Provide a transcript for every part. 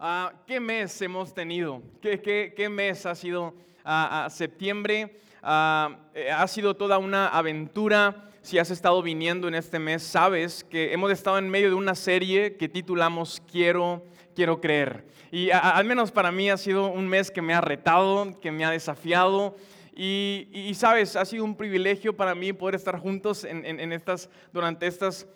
Ah, ¿Qué mes hemos tenido? ¿Qué, qué, qué mes ha sido ah, septiembre? Eh, ha sido toda una aventura. Si has estado viniendo en este mes, sabes que hemos estado en medio de una serie que titulamos Quiero, quiero creer. Y al menos para mí ha sido un mes que me ha retado, que me ha desafiado. Y, sabes, ha sido un privilegio para mí poder estar juntos en, en, estas, durante estas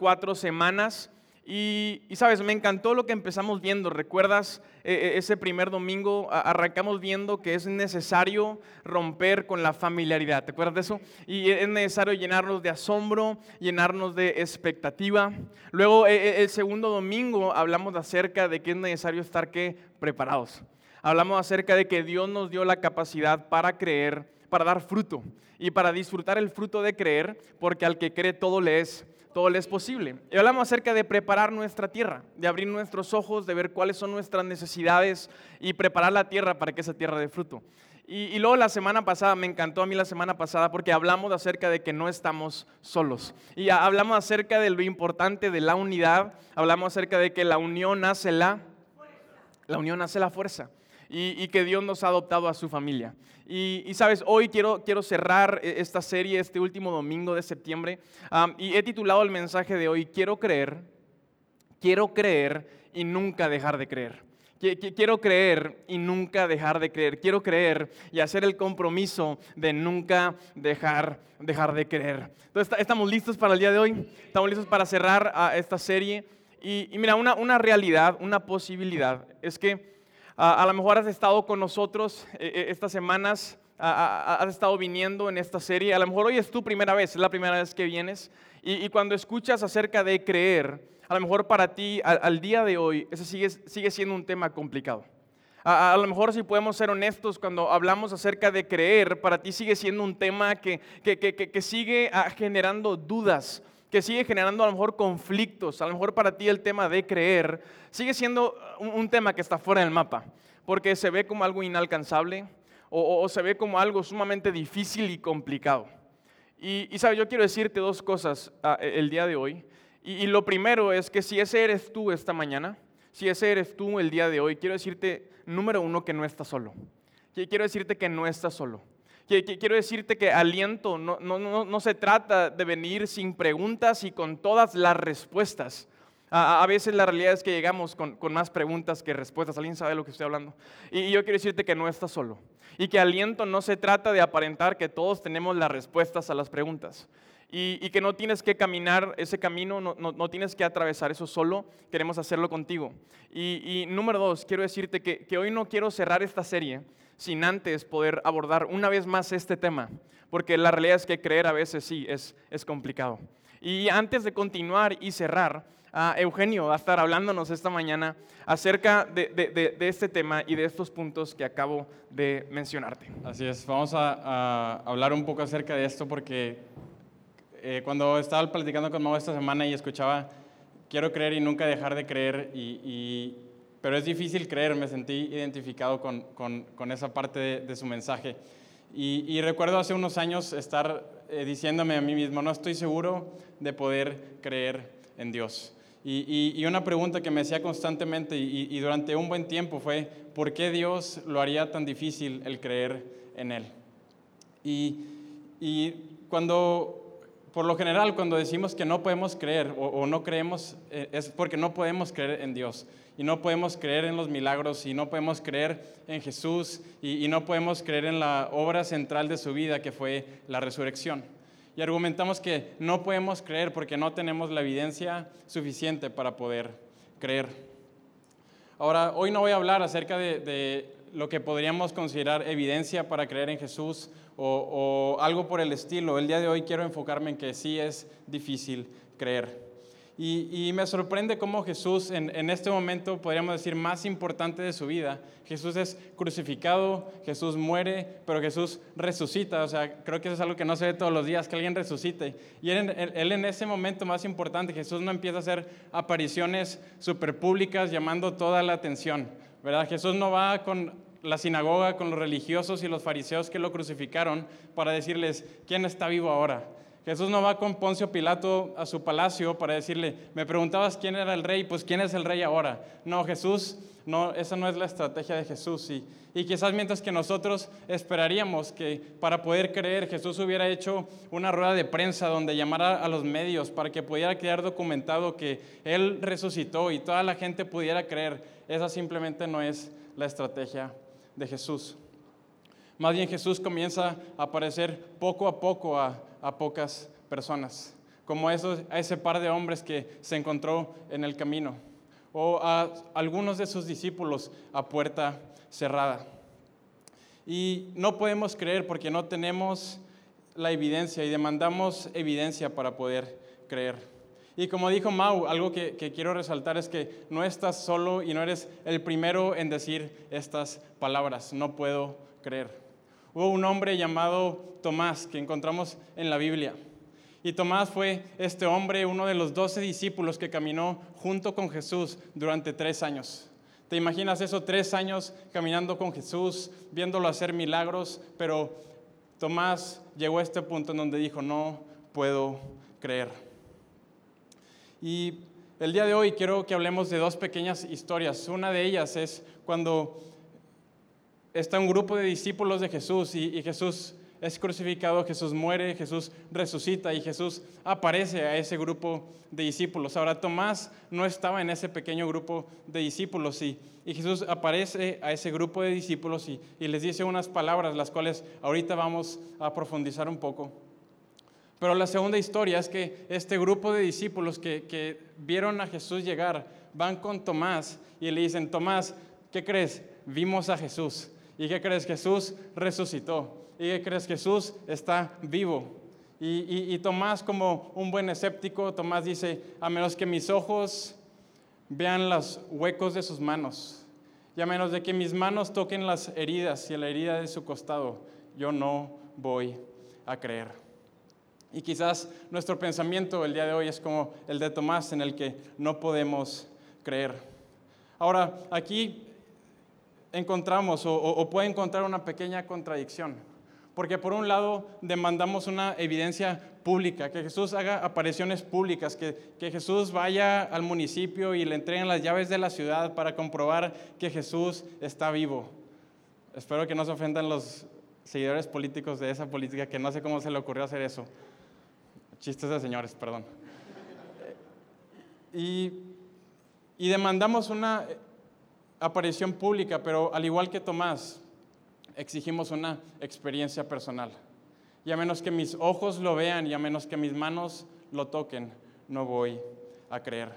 cuatro semanas. Y, sabes, me encantó lo que empezamos viendo. ¿Recuerdas eh, eh, ese primer domingo? Arrancamos viendo que es necesario romper con la familiaridad. ¿Te acuerdas de eso? Y es necesario llenarnos de asombro, llenarnos de expectativa. Luego, el segundo domingo hablamos acerca de que es necesario estar ¿qué? preparados. Hablamos acerca de que Dios nos dio la capacidad para creer, para dar fruto y para disfrutar el fruto de creer, porque al que cree todo le es todo le es posible. Y hablamos acerca de preparar nuestra tierra, de abrir nuestros ojos, de ver cuáles son nuestras necesidades y preparar la tierra para que esa tierra dé fruto. Y, luego la semana pasada, me encantó a mí la semana pasada porque hablamos acerca de que no estamos solos. Y hablamos acerca de lo importante de la unidad, hablamos acerca de que la unión hace la, la unión hace la fuerza y, que Dios nos ha adoptado a su familia. Y, sabes, hoy quiero, quiero cerrar e, esta serie, este último domingo de septiembre, y he titulado el mensaje de hoy, quiero creer, quiero creer y nunca dejar de creer. Quiero creer y nunca dejar de creer. Quiero creer y hacer el compromiso de nunca dejar, dejar de creer. Entonces, ¿estamos listos para el día de hoy? ¿Estamos listos para cerrar esta serie? Y, y mira, una, una realidad, una posibilidad es que a lo mejor has estado con nosotros eh, eh, estas semanas, has estado viniendo en esta serie. A lo mejor hoy es tu primera vez, es la primera vez que vienes. Y, cuando escuchas acerca de creer, a lo mejor para ti, al, día de hoy, ese sigue, sigue siendo un tema complicado. A, lo mejor si podemos ser honestos, cuando hablamos acerca de creer, para ti sigue siendo un tema que, que, que, que sigue ah, generando dudas, que sigue generando a lo mejor conflictos, a lo mejor para ti el tema de creer sigue siendo un, tema que está fuera del mapa, porque se ve como algo inalcanzable o, se ve como algo sumamente difícil y complicado. Y, y sabes, yo quiero decirte dos cosas ah, e, el día de hoy. Y, y, lo primero es que si ese eres tú esta mañana, si ese eres tú el día de hoy, quiero decirte, número uno, que no estás solo. Quiero decirte que no estás solo quiero decirte que aliento no, no, no, no, se trata de venir sin preguntas y con todas las respuestas. A, veces la realidad es que llegamos con, con, más preguntas que respuestas. ¿Alguien sabe de lo que estoy hablando? Y, yo quiero decirte que no estás solo. Y que aliento no se trata de aparentar que todos tenemos las respuestas a las preguntas. Y, y, que no tienes que caminar ese camino, no, no, no, tienes que atravesar eso solo, queremos hacerlo contigo. Y, y número dos, quiero decirte que, que, hoy no quiero cerrar esta serie sin antes poder abordar una vez más este tema, porque la realidad es que creer a veces sí es, es complicado. Y antes de continuar y cerrar, Eugenio va a estar hablándonos esta mañana acerca de, de, de, este tema y de estos puntos que acabo de mencionarte. Así es, vamos a, a hablar un poco acerca de esto porque eh, cuando estaba platicando con Mau esta semana y escuchaba, quiero creer y nunca dejar de creer y, y pero es difícil creer, me sentí identificado con, con, con esa parte de, su mensaje. Y, y, recuerdo hace unos años estar eh, diciéndome a mí mismo, no estoy seguro de poder creer en Dios. Y, y una pregunta que me hacía constantemente y, durante un buen tiempo fue, ¿por qué Dios lo haría tan difícil el creer en Él? Y, cuando, por lo general, cuando decimos que no podemos creer o, o no creemos, eh, es porque no podemos creer en Dios y no podemos creer en los milagros y no podemos creer en Jesús y, no podemos creer en la obra central de su vida que fue la resurrección. Y argumentamos que no podemos creer porque no tenemos la evidencia suficiente para poder creer. Ahora, hoy no voy a hablar acerca de, lo que podríamos considerar evidencia para creer en Jesús o, o algo por el estilo. El día de hoy quiero enfocarme en que sí es difícil creer. Y, me sorprende cómo Jesús, en, este momento, podríamos decir, más importante de su vida, Jesús es crucificado, Jesús muere, pero Jesús resucita. O sea, creo que eso es algo que no se ve todos los días, que alguien resucite. Y él, en ese momento más importante, Jesús no empieza a hacer apariciones super públicas llamando toda la atención. ¿verdad? Jesús no va con la sinagoga, con los religiosos y los fariseos que lo crucificaron para decirles, ¿quién está vivo ahora? Jesús no va con Poncio Pilato a su palacio para decirle, me preguntabas quién era el rey, pues quién es el rey ahora. No, Jesús, no, esa no es la estrategia de Jesús. Y, y quizás mientras que nosotros esperaríamos que para poder creer Jesús hubiera hecho una rueda de prensa donde llamara a los medios para que pudiera quedar documentado que Él resucitó y toda la gente pudiera creer, esa simplemente no es la estrategia de Jesús. Más bien Jesús comienza a aparecer poco a poco a, pocas personas, como esos, a ese par de hombres que se encontró en el camino, o a algunos de sus discípulos a puerta cerrada. Y no podemos creer porque no tenemos la evidencia y demandamos evidencia para poder creer. Y como dijo Mau, algo que, quiero resaltar es que no estás solo y no eres el primero en decir estas palabras, no puedo creer. Hubo un hombre llamado Tomás que encontramos en la Biblia. Y Tomás fue este hombre, uno de los doce discípulos que caminó junto con Jesús durante tres años. ¿Te imaginas eso? Tres años caminando con Jesús, viéndolo hacer milagros, pero Tomás llegó a este punto en donde dijo, no puedo creer. Y el día de hoy quiero que hablemos de dos pequeñas historias. Una de ellas es cuando está un grupo de discípulos de Jesús y, Jesús es crucificado, Jesús muere, Jesús resucita y Jesús aparece a ese grupo de discípulos. Ahora Tomás no estaba en ese pequeño grupo de discípulos y, y Jesús aparece a ese grupo de discípulos y, y, les dice unas palabras, las cuales ahorita vamos a profundizar un poco. Pero la segunda historia es que este grupo de discípulos que, que vieron a Jesús llegar van con Tomás y le dicen, Tomás, ¿qué crees? Vimos a Jesús. ¿Y qué crees? Jesús resucitó. ¿Y qué crees? Jesús está vivo. Y, Tomás, como un buen escéptico, Tomás dice, a menos que mis ojos vean los huecos de sus manos, y a menos de que mis manos toquen las heridas y la herida de su costado, yo no voy a creer. Y quizás nuestro pensamiento el día de hoy es como el de Tomás, en el que no podemos creer. Ahora, aquí encontramos o, puede encontrar una pequeña contradicción. Porque por un lado demandamos una evidencia pública, que Jesús haga apariciones públicas, que, que, Jesús vaya al municipio y le entreguen las llaves de la ciudad para comprobar que Jesús está vivo. Espero que no se ofendan los seguidores políticos de esa política, que no sé cómo se le ocurrió hacer eso. Chistes de señores, perdón. Y, y demandamos una aparición pública, pero al igual que Tomás, exigimos una experiencia personal. Y a menos que mis ojos lo vean y a menos que mis manos lo toquen, no voy a creer.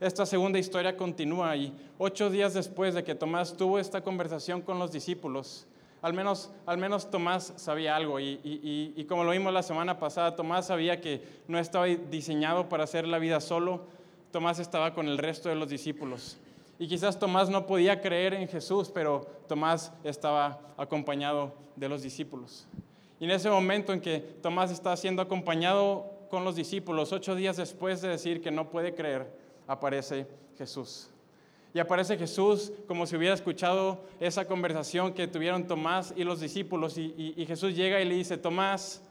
Esta segunda historia continúa y ocho días después de que Tomás tuvo esta conversación con los discípulos, al menos, al menos Tomás sabía algo y, y como lo vimos la semana pasada, Tomás sabía que no estaba diseñado para hacer la vida solo, Tomás estaba con el resto de los discípulos. Y quizás Tomás no podía creer en Jesús, pero Tomás estaba acompañado de los discípulos. Y en ese momento en que Tomás está siendo acompañado con los discípulos, ocho días después de decir que no puede creer, aparece Jesús. Y aparece Jesús como si hubiera escuchado esa conversación que tuvieron Tomás y los discípulos. Y, y Jesús llega y le dice, Tomás,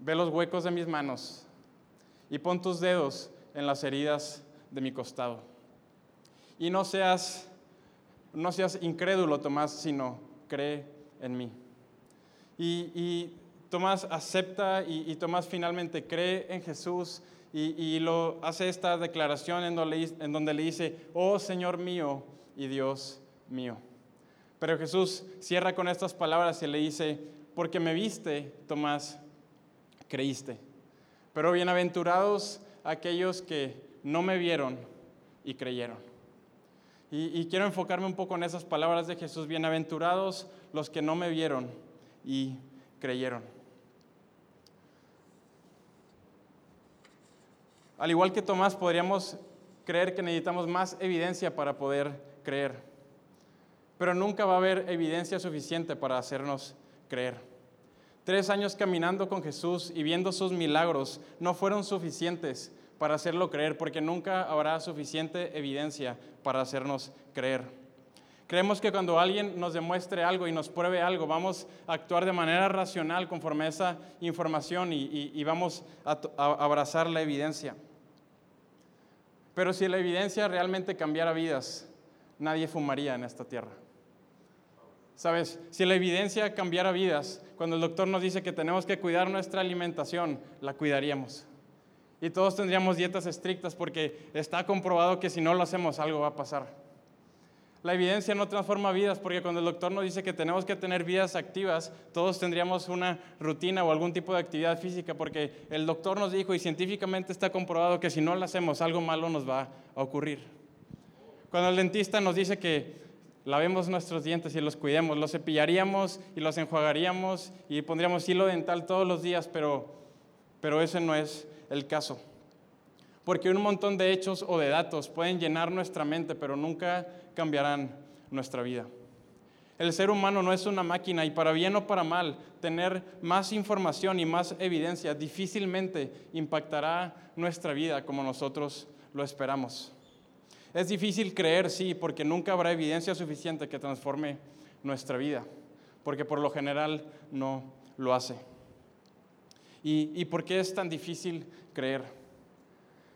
ve los huecos de mis manos y pon tus dedos en las heridas de mi costado. Y no seas, no seas incrédulo, Tomás, sino cree en mí. Y, Tomás acepta y, Tomás finalmente cree en Jesús y, lo hace esta declaración en donde, en donde le dice, oh Señor mío y Dios mío. Pero Jesús cierra con estas palabras y le dice, porque me viste, Tomás, creíste. Pero bienaventurados aquellos que no me vieron y creyeron. Y, quiero enfocarme un poco en esas palabras de Jesús. Bienaventurados los que no me vieron y creyeron. Al igual que Tomás, podríamos creer que necesitamos más evidencia para poder creer. Pero nunca va a haber evidencia suficiente para hacernos creer. Tres años caminando con Jesús y viendo sus milagros no fueron suficientes para hacerlo creer, porque nunca habrá suficiente evidencia para hacernos creer. Creemos que cuando alguien nos demuestre algo y nos pruebe algo, vamos a actuar de manera racional conforme a esa información y, vamos a abrazar la evidencia. Pero si la evidencia realmente cambiara vidas, nadie fumaría en esta tierra. Sabes, si la evidencia cambiara vidas, cuando el doctor nos dice que tenemos que cuidar nuestra alimentación, la cuidaríamos. Y todos tendríamos dietas estrictas porque está comprobado que si no lo hacemos algo va a pasar. La evidencia no transforma vidas porque cuando el doctor nos dice que tenemos que tener vidas activas, todos tendríamos una rutina o algún tipo de actividad física porque el doctor nos dijo y científicamente está comprobado que si no lo hacemos algo malo nos va a ocurrir. Cuando el dentista nos dice que lavemos nuestros dientes y los cuidemos, los cepillaríamos y los enjuagaríamos y pondríamos hilo dental todos los días, pero, pero ese no es el caso. Porque un montón de hechos o de datos pueden llenar nuestra mente, pero nunca cambiarán nuestra vida. El ser humano no es una máquina y para bien o para mal, tener más información y más evidencia difícilmente impactará nuestra vida como nosotros lo esperamos. Es difícil creer, sí, porque nunca habrá evidencia suficiente que transforme nuestra vida, porque por lo general no lo hace. ¿Y, y por qué es tan difícil creer?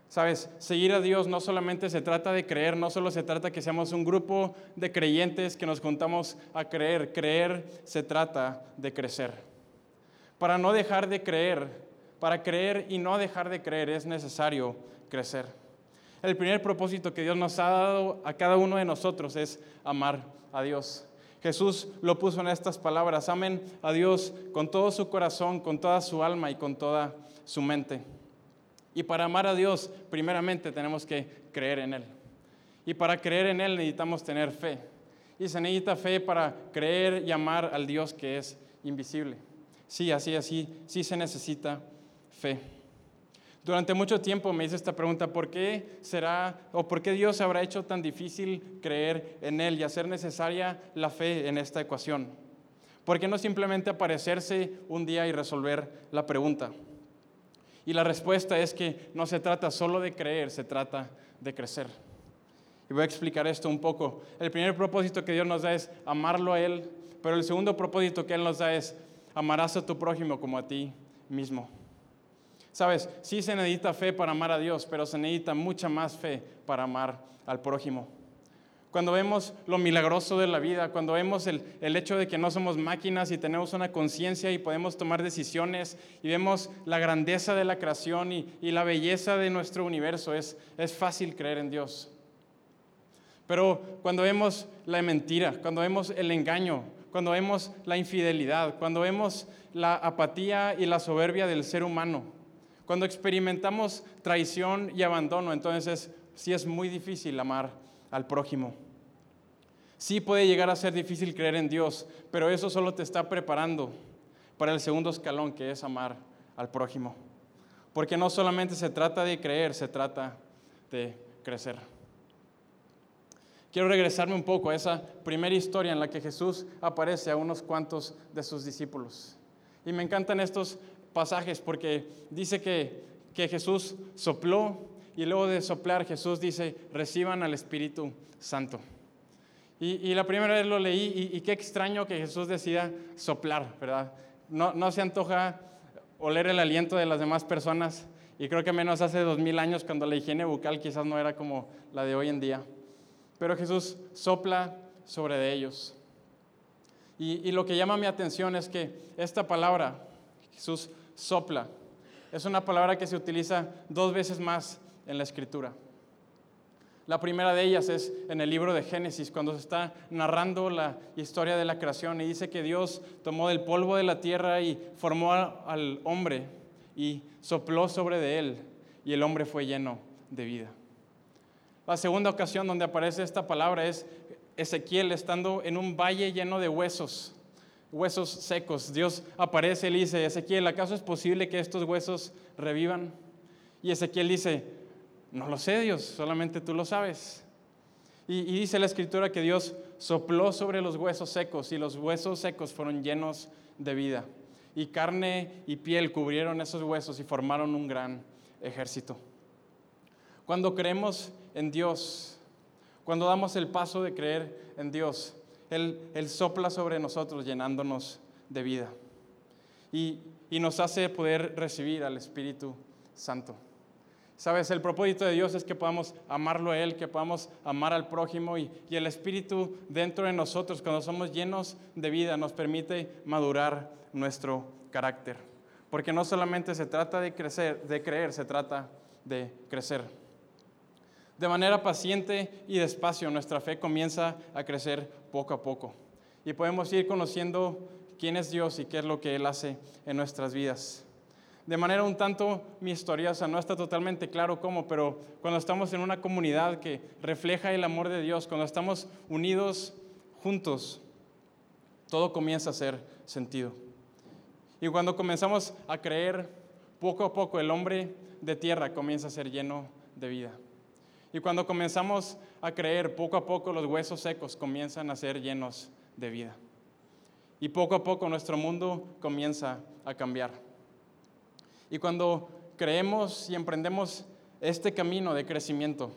Sabes, seguir a Dios no solamente se trata de creer, no solo se trata que seamos un grupo de creyentes que nos juntamos a creer, creer se trata de crecer. Para no dejar de creer, para creer y no dejar de creer es necesario crecer. El primer propósito que Dios nos ha dado a cada uno de nosotros es amar a Dios. Jesús lo puso en estas palabras, amen a Dios con todo su corazón, con toda su alma y con toda su mente. Y para amar a Dios, primeramente tenemos que creer en Él. Y para creer en Él necesitamos tener fe. Y se necesita fe para creer y amar al Dios que es invisible. Sí, así, así, sí se necesita fe. Durante mucho tiempo me hice esta pregunta, ¿por qué será o por qué Dios habrá hecho tan difícil creer en Él y hacer necesaria la fe en esta ecuación? ¿Por qué no simplemente aparecerse un día y resolver la pregunta? Y la respuesta es que no se trata solo de creer, se trata de crecer. Y voy a explicar esto un poco. El primer propósito que Dios nos da es amarlo a Él, pero el segundo propósito que Él nos da es amarás a tu prójimo como a ti mismo. Sabes, sí se necesita fe para amar a Dios, pero se necesita mucha más fe para amar al prójimo cuando vemos lo milagroso de la vida, cuando vemos el, hecho de que no somos máquinas y tenemos una conciencia y podemos tomar decisiones y vemos la grandeza de la creación y, la belleza de nuestro universo, es, es fácil creer en Dios. Pero cuando vemos la mentira, cuando vemos el engaño, cuando vemos la infidelidad, cuando vemos la apatía y la soberbia del ser humano, cuando experimentamos traición y abandono, entonces sí es muy difícil amar al prójimo. Sí puede llegar a ser difícil creer en Dios, pero eso solo te está preparando para el segundo escalón, que es amar al prójimo. Porque no solamente se trata de creer, se trata de crecer. Quiero regresarme un poco a esa primera historia en la que Jesús aparece a unos cuantos de sus discípulos. Y me encantan estos pasajes porque dice que, que Jesús sopló y luego de soplar Jesús dice, reciban al Espíritu Santo. Y, la primera vez lo leí y, qué extraño que Jesús decida soplar, ¿verdad? No, no se antoja oler el aliento de las demás personas y creo que menos hace dos mil años cuando la higiene bucal quizás no era como la de hoy en día. Pero Jesús sopla sobre de ellos. Y, y lo que llama mi atención es que esta palabra, Jesús sopla, es una palabra que se utiliza dos veces más en la escritura. La primera de ellas es en el libro de Génesis, cuando se está narrando la historia de la creación y dice que Dios tomó del polvo de la tierra y formó al hombre y sopló sobre de él y el hombre fue lleno de vida. La segunda ocasión donde aparece esta palabra es Ezequiel estando en un valle lleno de huesos, huesos secos. Dios aparece y dice, Ezequiel, ¿acaso es posible que estos huesos revivan? Y Ezequiel dice, no lo sé, Dios, solamente tú lo sabes. Y, dice la escritura que Dios sopló sobre los huesos secos y los huesos secos fueron llenos de vida. Y carne y piel cubrieron esos huesos y formaron un gran ejército. Cuando creemos en Dios, Cuando damos el paso de creer en Dios, Él, Él sopla sobre nosotros llenándonos de vida y, y nos hace poder recibir al Espíritu Santo. Sabes, el propósito de Dios es que podamos amarlo a Él, que podamos amar al prójimo y, y, el Espíritu dentro de nosotros, cuando somos llenos de vida, nos permite madurar nuestro carácter. Porque no solamente se trata de crecer, de creer, se trata de crecer. De manera paciente y despacio nuestra fe comienza a crecer poco a poco. Y podemos ir conociendo quién es Dios y qué es lo que Él hace en nuestras vidas de manera un tanto misteriosa, no está totalmente claro cómo, pero cuando estamos en una comunidad que refleja el amor de Dios, cuando estamos unidos juntos, todo comienza a hacer sentido. Y cuando comenzamos a creer, poco a poco el hombre de tierra comienza a ser lleno de vida. Y cuando comenzamos a creer, poco a poco los huesos secos comienzan a ser llenos de vida. Y poco a poco nuestro mundo comienza a cambiar. Y cuando creemos y emprendemos este camino de crecimiento,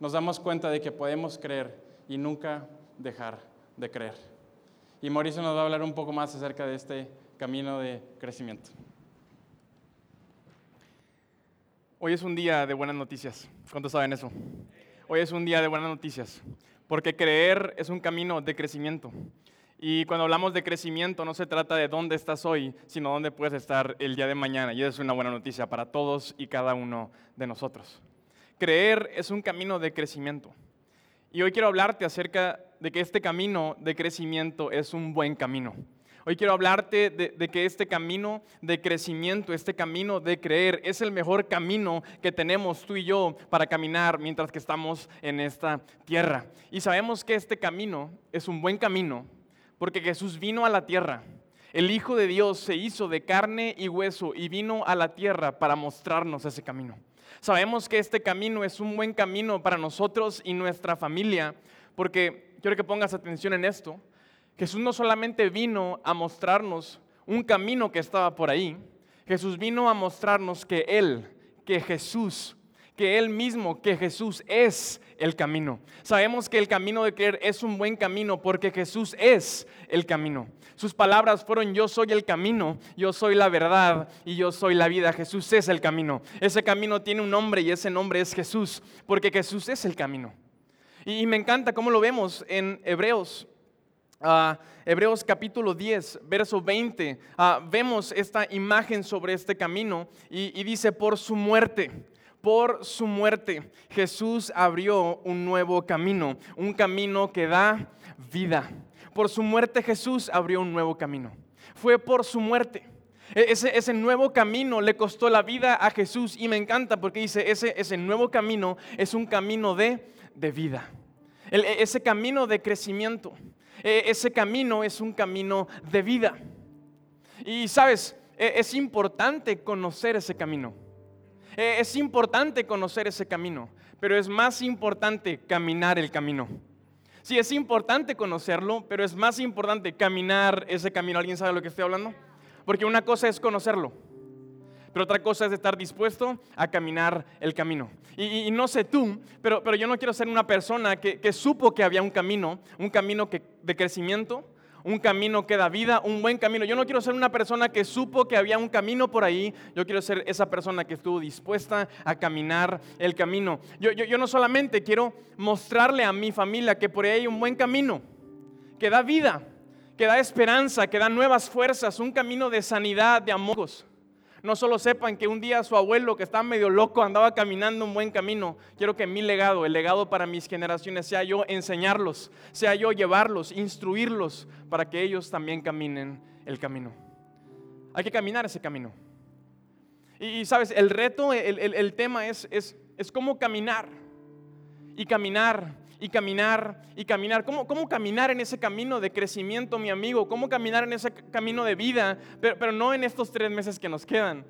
nos damos cuenta de que podemos creer y nunca dejar de creer. Y Mauricio nos va a hablar un poco más acerca de este camino de crecimiento. Hoy es un día de buenas noticias. ¿Cuántos saben eso? Hoy es un día de buenas noticias, porque creer es un camino de crecimiento. Y cuando hablamos de crecimiento no se trata de dónde estás hoy, sino dónde puedes estar el día de mañana. Y eso es una buena noticia para todos y cada uno de nosotros. Creer es un camino de crecimiento. Y hoy quiero hablarte acerca de que este camino de crecimiento es un buen camino. Hoy quiero hablarte de, que este camino de crecimiento, este camino de creer, es el mejor camino que tenemos tú y yo para caminar mientras que estamos en esta tierra. Y sabemos que este camino es un buen camino porque Jesús vino a la tierra. El Hijo de Dios se hizo de carne y hueso y vino a la tierra para mostrarnos ese camino. Sabemos que este camino es un buen camino para nosotros y nuestra familia, porque quiero que pongas atención en esto. Jesús no solamente vino a mostrarnos un camino que estaba por ahí, Jesús vino a mostrarnos que Él, que Jesús que Él mismo, que Jesús es el camino. Sabemos que el camino de creer es un buen camino porque Jesús es el camino. Sus palabras fueron yo soy el camino, yo soy la verdad y yo soy la vida. Jesús es el camino. Ese camino tiene un nombre y ese nombre es Jesús porque Jesús es el camino. Y, me encanta cómo lo vemos en Hebreos. Uh, Hebreos capítulo 10, verso 20, uh, vemos esta imagen sobre este camino y, dice, por su muerte por su muerte, Jesús abrió un nuevo camino, un camino que da vida. Por su muerte Jesús abrió un nuevo camino. Fue por su muerte. E-, ese, nuevo camino le costó la vida a Jesús y me encanta porque dice, ese, ese nuevo camino es un camino de, de vida. E-, ese camino de crecimiento, ese camino es un camino de vida. Y sabes, es importante conocer ese camino. Eh, es importante conocer ese camino, pero es más importante caminar el camino. Sí, es importante conocerlo, pero es más importante caminar ese camino. ¿Alguien sabe lo que estoy hablando? Porque una cosa es conocerlo, pero otra cosa es estar dispuesto a caminar el camino. Y, no sé tú, pero, pero yo no quiero ser una persona que, supo que había un camino, un camino que, de crecimiento, un camino que da vida, un buen camino. Yo no quiero ser una persona que supo que había un camino por ahí, yo quiero ser esa persona que estuvo dispuesta a caminar el camino. Yo, yo, no solamente quiero mostrarle a mi familia que por ahí hay un buen camino, que da vida, que da esperanza, que da nuevas fuerzas, un camino de sanidad, de amigos. No solo sepan que un día su abuelo, que estaba medio loco, andaba caminando un buen camino. Quiero que mi legado, el legado para mis generaciones, sea yo enseñarlos, sea yo llevarlos, instruirlos, para que ellos también caminen el camino. Hay que caminar ese camino. Y, sabes, el reto, el, el tema es, es, es cómo caminar. Y caminar y caminar y caminar. ¿Cómo, ¿Cómo, caminar en ese camino de crecimiento, mi amigo? ¿Cómo caminar en ese camino de vida? Pero, pero no en estos tres meses que nos quedan,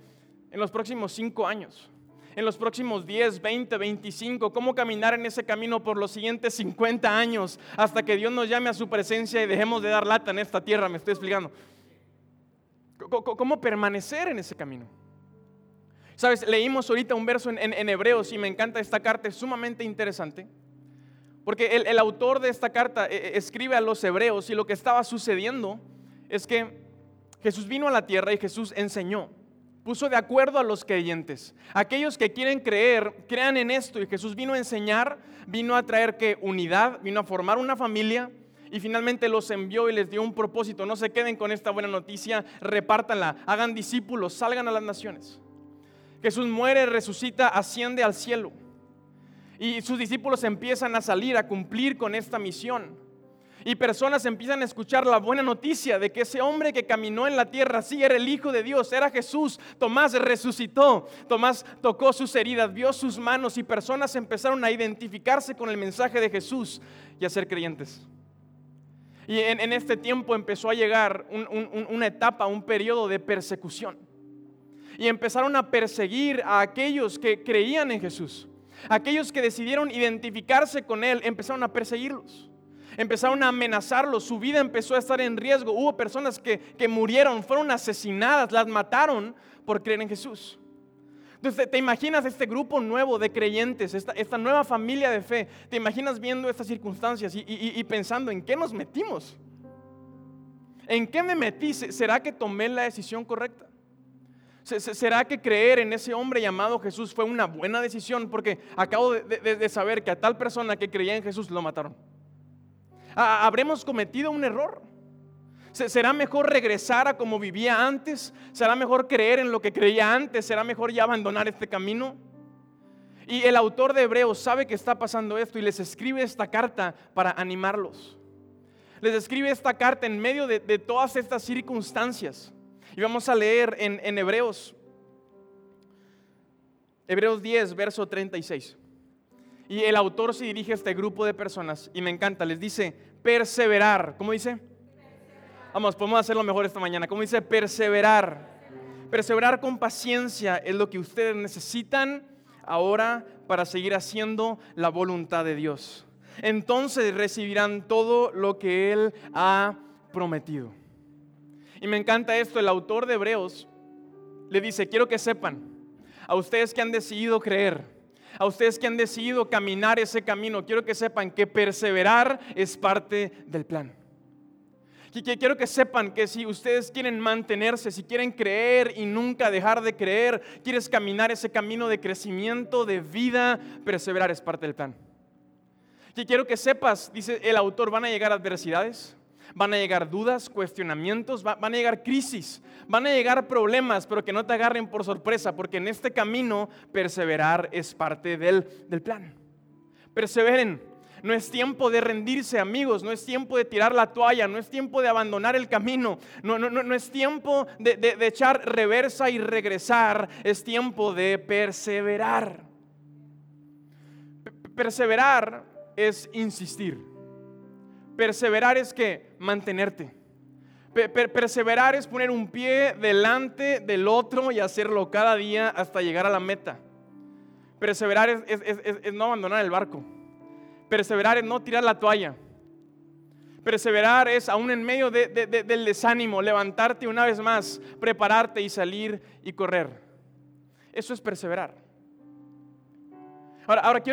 en los próximos cinco años, en los próximos 10, 20, 25. ¿Cómo caminar en ese camino por los siguientes 50 años hasta que Dios nos llame a su presencia y dejemos de dar lata en esta tierra? Me estoy explicando. ¿Cómo permanecer en ese camino? Sabes, leímos ahorita un verso en, en, en Hebreos y me encanta esta carta, es sumamente interesante Porque el, el autor de esta carta eh, eh, escribe a los hebreos y lo que estaba sucediendo es que Jesús vino a la tierra y Jesús enseñó puso de acuerdo a los creyentes. Aquellos que quieren creer, crean en esto. Y Jesús vino a enseñar, vino a traer que unidad, vino a formar una familia y finalmente los envió y les dio un propósito. No se queden con esta buena noticia, repártanla, hagan discípulos, salgan a las naciones. Jesús muere, resucita, asciende al cielo. Y sus discípulos empiezan a salir a cumplir con esta misión. Y personas empiezan a escuchar la buena noticia de que ese hombre que caminó en la tierra sí era el Hijo de Dios, era Jesús. Tomás resucitó, Tomás tocó sus heridas, vio sus manos y personas empezaron a identificarse con el mensaje de Jesús y a ser creyentes. Y en, este tiempo empezó a llegar una etapa, un periodo de persecución. Y empezaron a perseguir a aquellos que creían en Jesús. Aquellos que decidieron identificarse con Él, empezaron a perseguirlos empezaron a amenazarlos, su vida empezó a estar en riesgo. Hubo personas que, murieron, fueron asesinadas, las mataron por creer en Jesús. Entonces, ¿te imaginas este grupo nuevo de creyentes, esta, nueva familia de fe? ¿Te imaginas viendo estas circunstancias y, pensando en qué nos metimos? ¿En qué me metí? ¿Será que tomé la decisión correcta? ¿Será que creer en ese hombre llamado Jesús fue una buena decisión? Porque acabo de saber que a tal persona que creía en Jesús lo mataron. ¿Habremos cometido un error? ¿Será mejor regresar a como vivía antes? ¿Será mejor creer en lo que creía antes? ¿Será mejor ya abandonar este camino? Y el autor de Hebreos sabe que está pasando esto y les escribe esta carta para animarlos. Les escribe esta carta en medio de, todas estas circunstancias. Y vamos a leer en, en Hebreos, Hebreos 10, verso 36. Y el autor se dirige a este grupo de personas y me encanta, les dice, perseverar. ¿Cómo dice? Vamos, podemos hacerlo mejor esta mañana. ¿Cómo dice? Perseverar. Perseverar con paciencia es lo que ustedes necesitan ahora para seguir haciendo la voluntad de Dios. Entonces recibirán todo lo que Él ha prometido. Y me encanta esto, el autor de Hebreos le dice, quiero que sepan, a ustedes que han decidido creer, a ustedes que han decidido caminar ese camino, quiero que sepan que perseverar es parte del plan. Quiero que sepan que si ustedes quieren mantenerse, si quieren creer y nunca dejar de creer, quieres caminar ese camino de crecimiento, de vida, perseverar es parte del plan. Quiero que sepas, dice el autor, van a llegar adversidades, van a llegar dudas, cuestionamientos, van a llegar crisis, van a llegar problemas, pero que no te agarren por sorpresa, porque en este camino perseverar es parte del, plan. Perseveren. No es tiempo de rendirse, amigos. No es tiempo de tirar la toalla. No es tiempo de abandonar el camino. No, no, no, es tiempo de, de echar reversa y regresar. Es tiempo de perseverar. Perseverar es insistir. Perseverar es que mantenerte. perseverar es poner un pie delante del otro y hacerlo cada día hasta llegar a la meta. Perseverar es, no abandonar el barco. Perseverar es no tirar la toalla. Perseverar es aún en medio del desánimo, levantarte una vez más, prepararte y salir y correr. Eso es perseverar. Ahora, ahora quiero